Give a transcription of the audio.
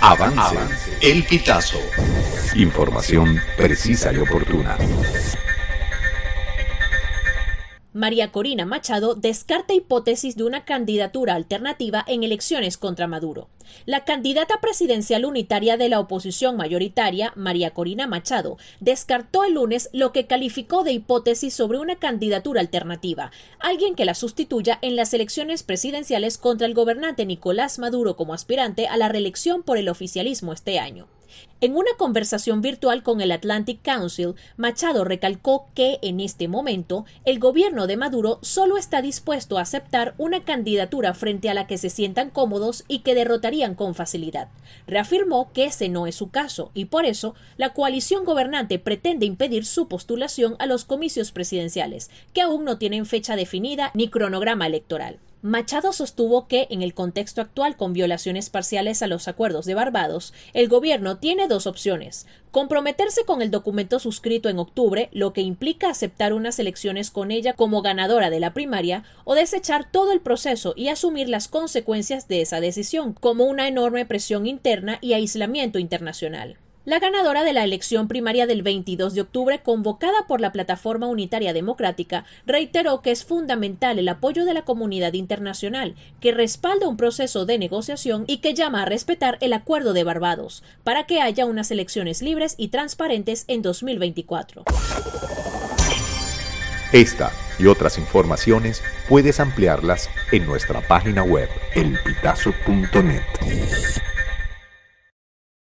Avance. El Pitazo. Información precisa y oportuna. María Corina Machado descarta hipótesis de una candidatura alternativa en elecciones contra Maduro. La candidata presidencial unitaria de la oposición mayoritaria, María Corina Machado, descartó el lunes lo que calificó de hipótesis sobre una candidatura alternativa, alguien que la sustituya en las elecciones presidenciales contra el gobernante Nicolás Maduro como aspirante a la reelección por el oficialismo este año. En una conversación virtual con el Atlantic Council, Machado recalcó que, en este momento, el gobierno de Maduro solo está dispuesto a aceptar una candidatura frente a la que se sientan cómodos y que derrotarían con facilidad. Reafirmó que ese no es su caso y por eso la coalición gobernante pretende impedir su postulación a los comicios presidenciales, que aún no tienen fecha definida ni cronograma electoral. Machado sostuvo que, en el contexto actual con violaciones parciales a los acuerdos de Barbados, el gobierno tiene dos opciones comprometerse con el documento suscrito en octubre, lo que implica aceptar unas elecciones con ella como ganadora de la primaria, o desechar todo el proceso y asumir las consecuencias de esa decisión, como una enorme presión interna y aislamiento internacional. La ganadora de la elección primaria del 22 de octubre, convocada por la Plataforma Unitaria Democrática, reiteró que es fundamental el apoyo de la comunidad internacional, que respalda un proceso de negociación y que llama a respetar el Acuerdo de Barbados, para que haya unas elecciones libres y transparentes en 2024. Esta y otras informaciones puedes ampliarlas en nuestra página web elpitazo.net.